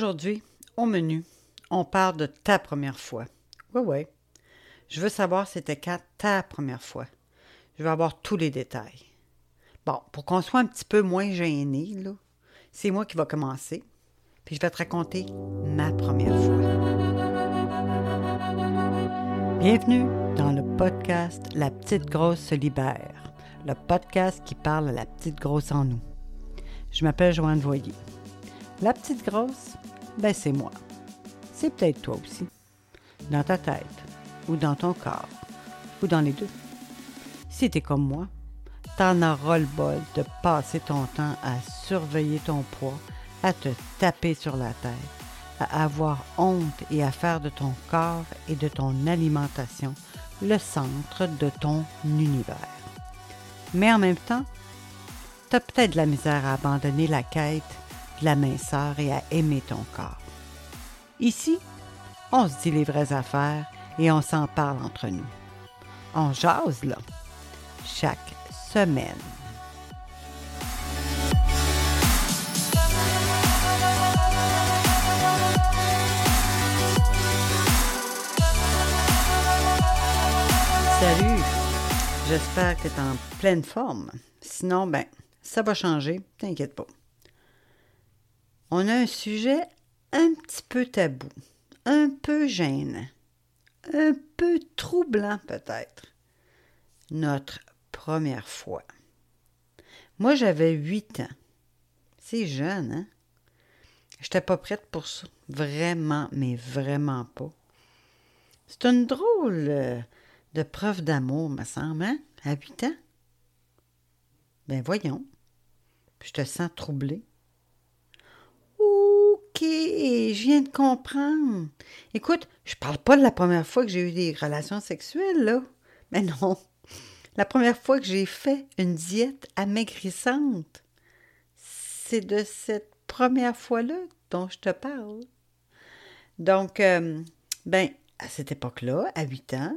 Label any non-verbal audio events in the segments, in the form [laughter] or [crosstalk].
Aujourd'hui, au menu, on parle de ta première fois. Oui, oui. Je veux savoir c'était quand ta première fois. Je veux avoir tous les détails. Bon, pour qu'on soit un petit peu moins gêné, c'est moi qui va commencer. Puis je vais te raconter ma première fois. Bienvenue dans le podcast La petite grosse se libère, le podcast qui parle à la petite grosse en nous. Je m'appelle Joanne Voyer. La petite grosse, ben c'est moi. C'est peut-être toi aussi. Dans ta tête, ou dans ton corps, ou dans les deux. Si t'es comme moi, t'en auras le bol de passer ton temps à surveiller ton poids, à te taper sur la tête, à avoir honte et à faire de ton corps et de ton alimentation le centre de ton univers. Mais en même temps, t'as peut-être de la misère à abandonner la quête la minceur et à aimer ton corps. Ici, on se dit les vraies affaires et on s'en parle entre nous. On jase là, chaque semaine. Salut! J'espère que tu es en pleine forme. Sinon, ben, ça va changer, t'inquiète pas. On a un sujet un petit peu tabou, un peu gênant, un peu troublant peut-être. Notre première fois. Moi, j'avais huit ans. C'est jeune, hein? J'étais pas prête pour ça. Vraiment, mais vraiment pas. C'est une drôle euh, de preuve d'amour, me semble, hein? À huit ans? Ben voyons. je te sens troublée. OK, je viens de comprendre. Écoute, je parle pas de la première fois que j'ai eu des relations sexuelles, là. Mais non. La première fois que j'ai fait une diète amaigrissante. C'est de cette première fois-là dont je te parle. Donc, euh, ben, à cette époque-là, à 8 ans,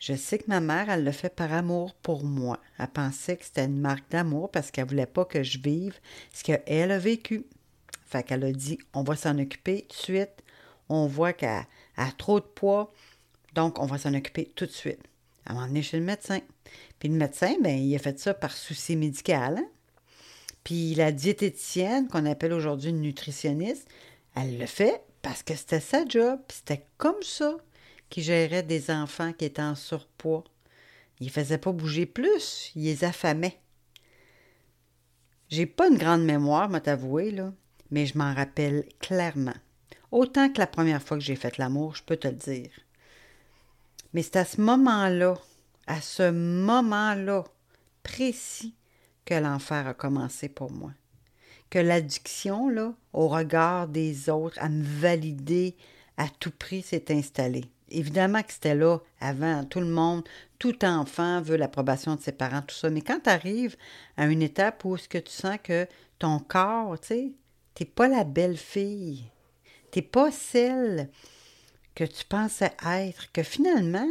je sais que ma mère, elle le fait par amour pour moi. Elle pensait que c'était une marque d'amour parce qu'elle voulait pas que je vive ce qu'elle a vécu. Fait qu'elle a dit, on va s'en occuper tout de suite. On voit qu'elle a trop de poids, donc on va s'en occuper tout de suite. Elle m'a emmené chez le médecin. Puis le médecin, ben, il a fait ça par souci médical. Hein. Puis la diététicienne, qu'on appelle aujourd'hui une nutritionniste, elle le fait parce que c'était sa job. C'était comme ça qu'il gérait des enfants qui étaient en surpoids. Il ne faisait pas bouger plus, il les affamait. J'ai pas une grande mémoire, m'a t'avouer, là mais je m'en rappelle clairement. Autant que la première fois que j'ai fait l'amour, je peux te le dire. Mais c'est à ce moment-là, à ce moment-là précis, que l'enfer a commencé pour moi. Que l'addiction, là, au regard des autres, à me valider à tout prix, s'est installée. Évidemment que c'était là avant, tout le monde, tout enfant veut l'approbation de ses parents, tout ça. Mais quand tu arrives à une étape où ce que tu sens que ton corps, tu sais, T'es pas la belle fille. T'es pas celle que tu pensais être, que finalement,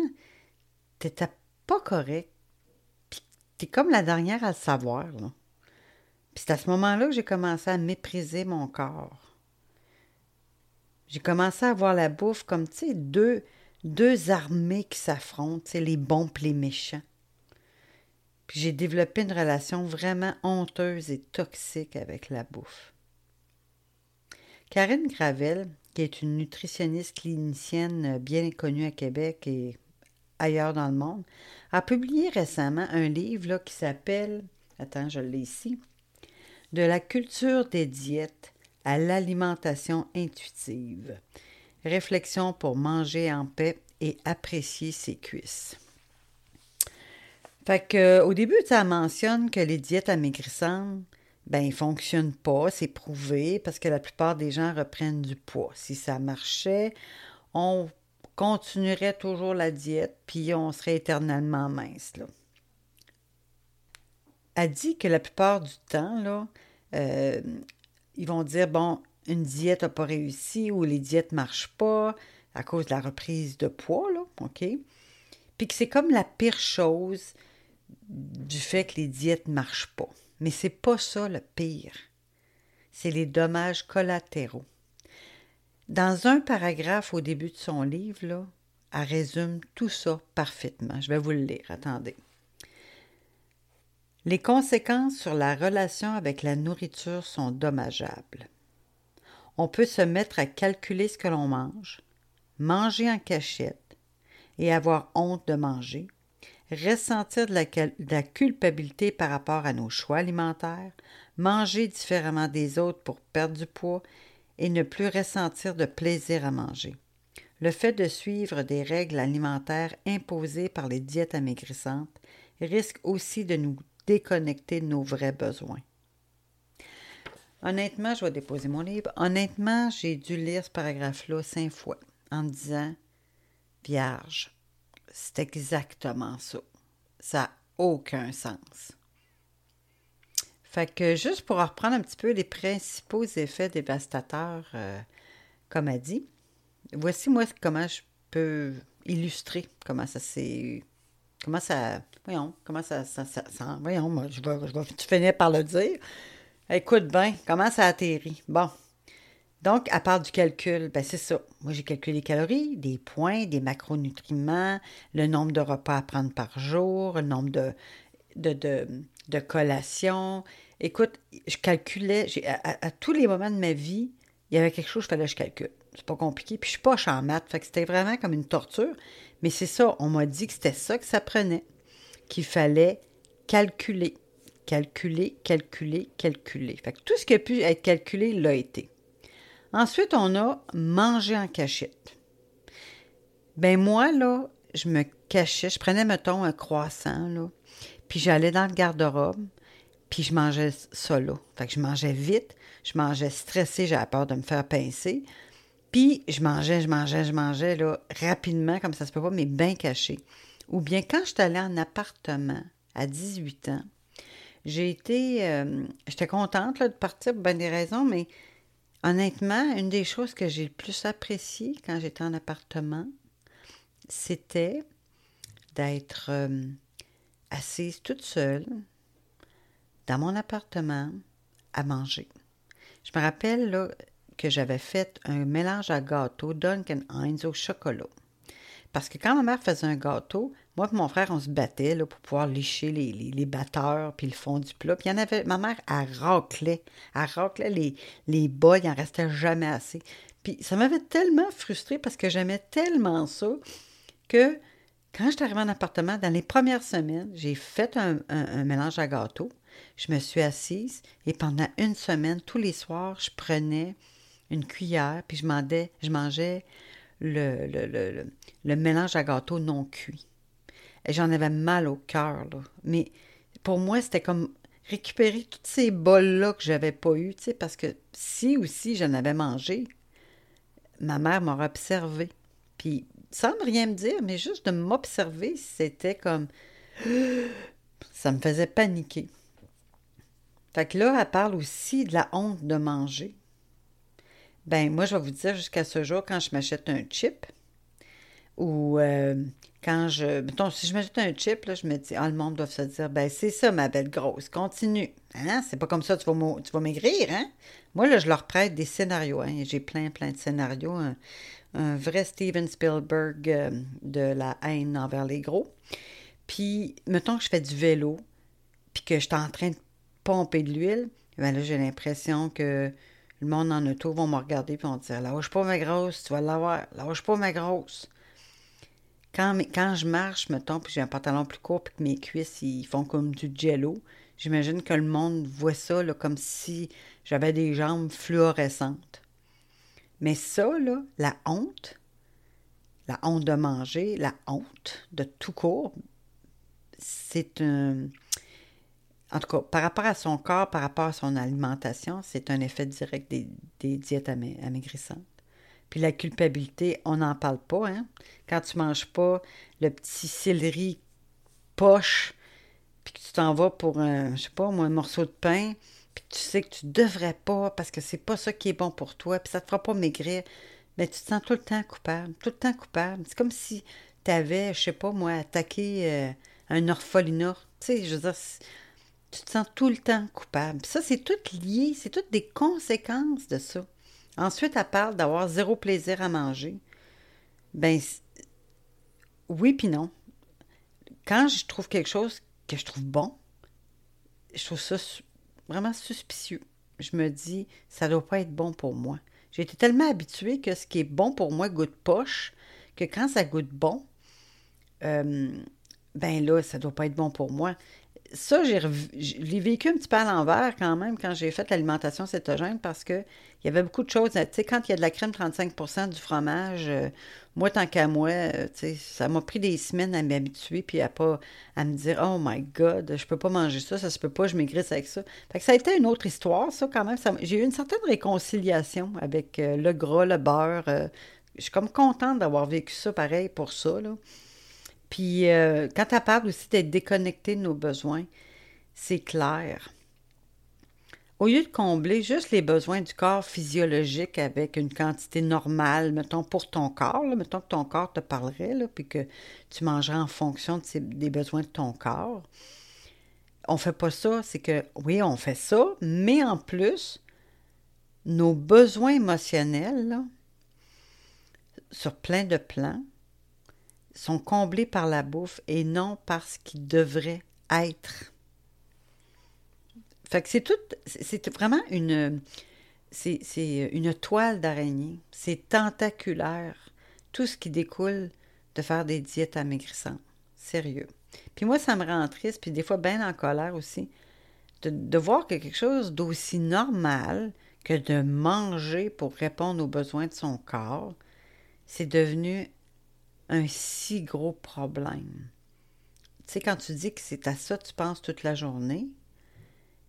t'étais pas correct. Puis t'es comme la dernière à le savoir. Là. Puis c'est à ce moment-là que j'ai commencé à mépriser mon corps. J'ai commencé à voir la bouffe comme, tu deux, armées qui s'affrontent, les bons et les méchants. Puis j'ai développé une relation vraiment honteuse et toxique avec la bouffe. Karine Gravel, qui est une nutritionniste clinicienne bien connue à Québec et ailleurs dans le monde, a publié récemment un livre qui s'appelle, attends, je l'ai ici, De la culture des diètes à l'alimentation intuitive. Réflexion pour manger en paix et apprécier ses cuisses. Fait que, au début, ça mentionne que les diètes amaigrissantes ben, il fonctionne pas, c'est prouvé, parce que la plupart des gens reprennent du poids. Si ça marchait, on continuerait toujours la diète, puis on serait éternellement mince. Là. Elle dit que la plupart du temps, là, euh, ils vont dire, bon, une diète n'a pas réussi ou les diètes ne marchent pas à cause de la reprise de poids, là, OK? Puis que c'est comme la pire chose du fait que les diètes ne marchent pas. Mais c'est pas ça le pire. C'est les dommages collatéraux. Dans un paragraphe au début de son livre, là, elle résume tout ça parfaitement. Je vais vous le lire. Attendez. Les conséquences sur la relation avec la nourriture sont dommageables. On peut se mettre à calculer ce que l'on mange, manger en cachette et avoir honte de manger, ressentir de la, culpabilité par rapport à nos choix alimentaires, manger différemment des autres pour perdre du poids et ne plus ressentir de plaisir à manger. Le fait de suivre des règles alimentaires imposées par les diètes amaigrissantes risque aussi de nous déconnecter de nos vrais besoins. Honnêtement, je vais déposer mon livre. Honnêtement, j'ai dû lire ce paragraphe-là cinq fois en disant Vierge, c'est exactement ça. Ça n'a aucun sens. Fait que juste pour reprendre un petit peu les principaux effets dévastateurs, euh, comme a dit, voici moi comment je peux illustrer comment ça s'est. Comment ça. Voyons, comment ça. ça, voyons, moi, je je vais finir par le dire. Écoute bien, comment ça atterrit. Bon. Donc, à part du calcul, ben c'est ça. Moi, j'ai calculé les calories, des points, des macronutriments, le nombre de repas à prendre par jour, le nombre de, de, de, collations. Écoute, je calculais, à, à, tous les moments de ma vie, il y avait quelque chose, il fallait que je calcule. C'est pas compliqué. Puis je suis pas en maths, fait que c'était vraiment comme une torture. Mais c'est ça, on m'a dit que c'était ça que ça prenait, qu'il fallait calculer calculer, calculer, calculer. Fait que tout ce qui a pu être calculé l'a été. Ensuite, on a mangé en cachette. Ben moi, là, je me cachais, je prenais, mettons, un croissant, là, puis j'allais dans le garde-robe, puis je mangeais ça, là. Fait que je mangeais vite, je mangeais stressé, j'avais peur de me faire pincer, puis je mangeais, je mangeais, je mangeais, là, rapidement, comme ça se peut pas, mais bien caché. Ou bien quand je suis allée en appartement à 18 ans, j'ai été. Euh, j'étais contente de partir pour bien des raisons, mais honnêtement, une des choses que j'ai le plus apprécié quand j'étais en appartement, c'était d'être euh, assise toute seule dans mon appartement à manger. Je me rappelle que j'avais fait un mélange à gâteau Duncan Hines au chocolat. Parce que quand ma mère faisait un gâteau, moi et mon frère, on se battait là, pour pouvoir licher les, les, batteurs puis le fond du plat. Puis il y en avait. Ma mère, elle raclait. Elle raclait les, les bas, il n'en restait jamais assez. Puis ça m'avait tellement frustrée parce que j'aimais tellement ça que quand je suis arrivée en appartement, dans les premières semaines, j'ai fait un, mélange à gâteau. Je me suis assise et pendant une semaine, tous les soirs, je prenais une cuillère puis je, je mangeais le, mélange à gâteau non cuit. J'en avais mal au cœur, Mais pour moi, c'était comme récupérer toutes ces bols-là que j'avais pas eu, parce que si aussi j'en avais mangé, ma mère m'aurait observé. Puis, sans rien me dire, mais juste de m'observer, c'était comme. [gasps] Ça me faisait paniquer. Fait que là, elle parle aussi de la honte de manger. Ben, moi, je vais vous dire, jusqu'à ce jour, quand je m'achète un chip, ou euh, quand je. Mettons, si je m'achète un chip, là, je me dis, ah, le monde doit se dire, ben c'est ça, ma belle grosse, continue. Hein? C'est pas comme ça, tu vas, tu vas maigrir, hein? Moi, là, je leur prête des scénarios, hein? J'ai plein, plein de scénarios. Un, vrai Steven Spielberg euh, de la haine envers les gros. Puis, mettons que je fais du vélo, puis que je suis en train de pomper de l'huile, ben là, j'ai l'impression que le monde en auto vont me regarder puis vont dire Lâche pas ma grosse, tu vas l'avoir. Lâche pas ma grosse. Quand, quand je marche, mettons, puis j'ai un pantalon plus court, puis que mes cuisses, ils font comme du jello, j'imagine que le monde voit ça comme si j'avais des jambes fluorescentes. Mais ça, là, la honte, la honte de manger, la honte de tout court, c'est un... En tout cas, par rapport à son corps, par rapport à son alimentation, c'est un effet direct des, des diètes amaigrissantes. Puis la culpabilité, on n'en parle pas. Hein? Quand tu manges pas le petit céleri poche, puis que tu t'en vas pour un, je sais pas, un morceau de pain, puis que tu sais que tu devrais pas parce que c'est pas ça qui est bon pour toi, puis ça te fera pas maigrir, mais tu te sens tout le temps coupable, tout le temps coupable. C'est comme si tu avais, je sais pas moi, attaqué euh, un orphelinat. Tu sais, je veux dire, tu te sens tout le temps coupable. ça, c'est tout lié, c'est toutes des conséquences de ça. Ensuite, elle parle d'avoir zéro plaisir à manger. Ben, oui puis non. Quand je trouve quelque chose que je trouve bon, je trouve ça vraiment suspicieux. Je me dis, ça doit pas être bon pour moi. J'ai été tellement habituée que ce qui est bon pour moi goûte poche, que quand ça goûte bon, euh, ben là, ça doit pas être bon pour moi ça, j'ai l'ai vécu un petit peu à l'envers quand même quand j'ai fait l'alimentation cétogène parce que il y avait beaucoup de choses. Tu sais, quand il y a de la crème 35% du fromage, euh, moi, tant qu'à moi, euh, ça m'a pris des semaines à m'habituer puis à pas à me dire Oh my God, je peux pas manger ça, ça se peut pas, je maigrisse avec ça. Fait que ça a été une autre histoire, ça, quand même. J'ai eu une certaine réconciliation avec euh, le gras, le beurre. je suis comme contente d'avoir vécu ça pareil pour ça, là. Puis euh, quand tu parles aussi d'être déconnecté de nos besoins, c'est clair. Au lieu de combler juste les besoins du corps physiologique avec une quantité normale, mettons pour ton corps, mettons que ton corps te parlerait, là, puis que tu mangerais en fonction des besoins de ton corps, on fait pas ça. C'est que, oui, on fait ça, mais en plus, nos besoins émotionnels, sur plein de plans, sont comblés par la bouffe et non par ce qui devrait être. Fait c'est tout, c'est vraiment une, c'est une toile d'araignée. C'est tentaculaire. Tout ce qui découle de faire des diètes amaigrissantes. Sérieux. Puis moi, ça me rend triste, puis des fois bien en colère aussi, de, de voir que quelque chose d'aussi normal que de manger pour répondre aux besoins de son corps, c'est devenu un si gros problème. Tu sais, quand tu dis que c'est à ça que tu penses toute la journée,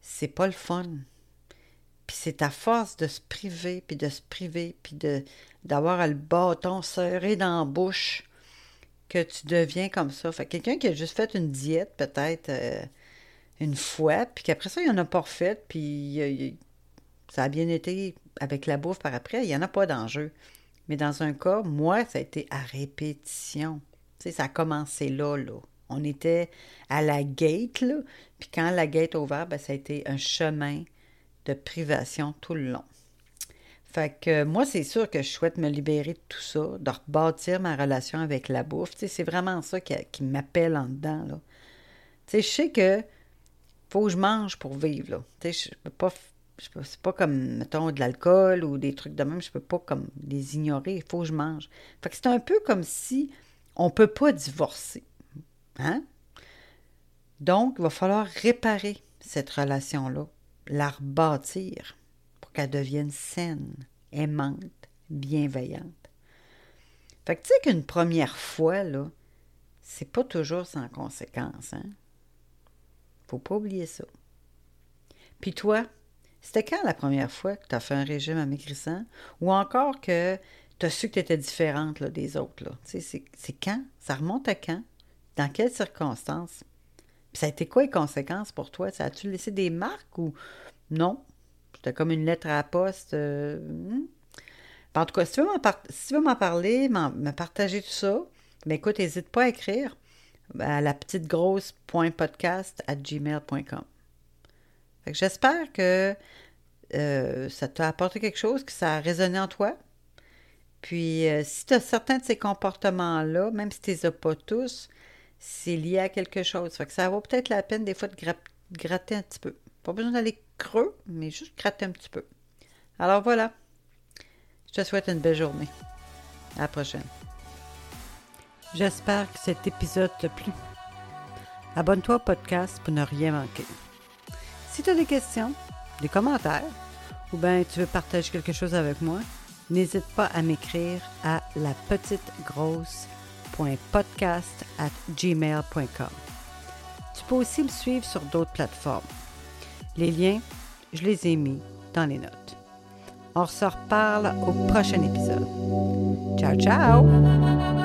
c'est pas le fun. Puis c'est à force de se priver, puis de se priver, puis d'avoir le bâton serré dans la bouche que tu deviens comme ça. Fait quelqu'un qui a juste fait une diète, peut-être euh, une fois, puis qu'après ça, il en a pas refait, puis ça a bien été avec la bouffe par après, il n'y en a pas d'enjeu. Mais dans un cas, moi, ça a été à répétition. Tu ça a commencé là, là. On était à la gate, là. Puis quand la gate a ouvert, ben, ça a été un chemin de privation tout le long. Fait que moi, c'est sûr que je souhaite me libérer de tout ça, de rebâtir ma relation avec la bouffe. Tu c'est vraiment ça qui, m'appelle en dedans, là. Tu je sais que faut que je mange pour vivre, là. Tu peux c'est pas comme, mettons, de l'alcool ou des trucs de même, je peux pas comme les ignorer, il faut que je mange. Fait que c'est un peu comme si on peut pas divorcer. Hein? Donc, il va falloir réparer cette relation-là, la rebâtir pour qu'elle devienne saine, aimante, bienveillante. Fait que tu sais qu'une première fois, là, c'est pas toujours sans conséquence, hein? Faut pas oublier ça. Puis toi, c'était quand la première fois que tu as fait un régime amaigrissant? Ou encore que tu as su que tu étais différente des autres? C'est quand? Ça remonte à quand? Dans quelles circonstances? ça a été quoi les conséquences pour toi? Ça a-tu laissé des marques ou non? C'était comme une lettre à la poste. Euh, hmm? En tout cas, si tu veux m'en, parler, me partager tout ça, ben écoute, n'hésite pas à écrire à la petite grosse à gmail.com. J'espère que euh, ça t'a apporté quelque chose, que ça a résonné en toi. Puis, euh, si tu as certains de ces comportements-là, même si tu les as pas tous, c'est lié à quelque chose. Fait que ça vaut peut-être la peine des fois de gratter un petit peu. Pas besoin d'aller creux, mais juste gratter un petit peu. Alors voilà. Je te souhaite une belle journée. À la prochaine. J'espère que cet épisode t'a plu. Abonne-toi au podcast pour ne rien manquer. Si tu as des questions, des commentaires, ou bien tu veux partager quelque chose avec moi, n'hésite pas à m'écrire à la gmail.com. Tu peux aussi me suivre sur d'autres plateformes. Les liens, je les ai mis dans les notes. On se reparle au prochain épisode. Ciao, ciao!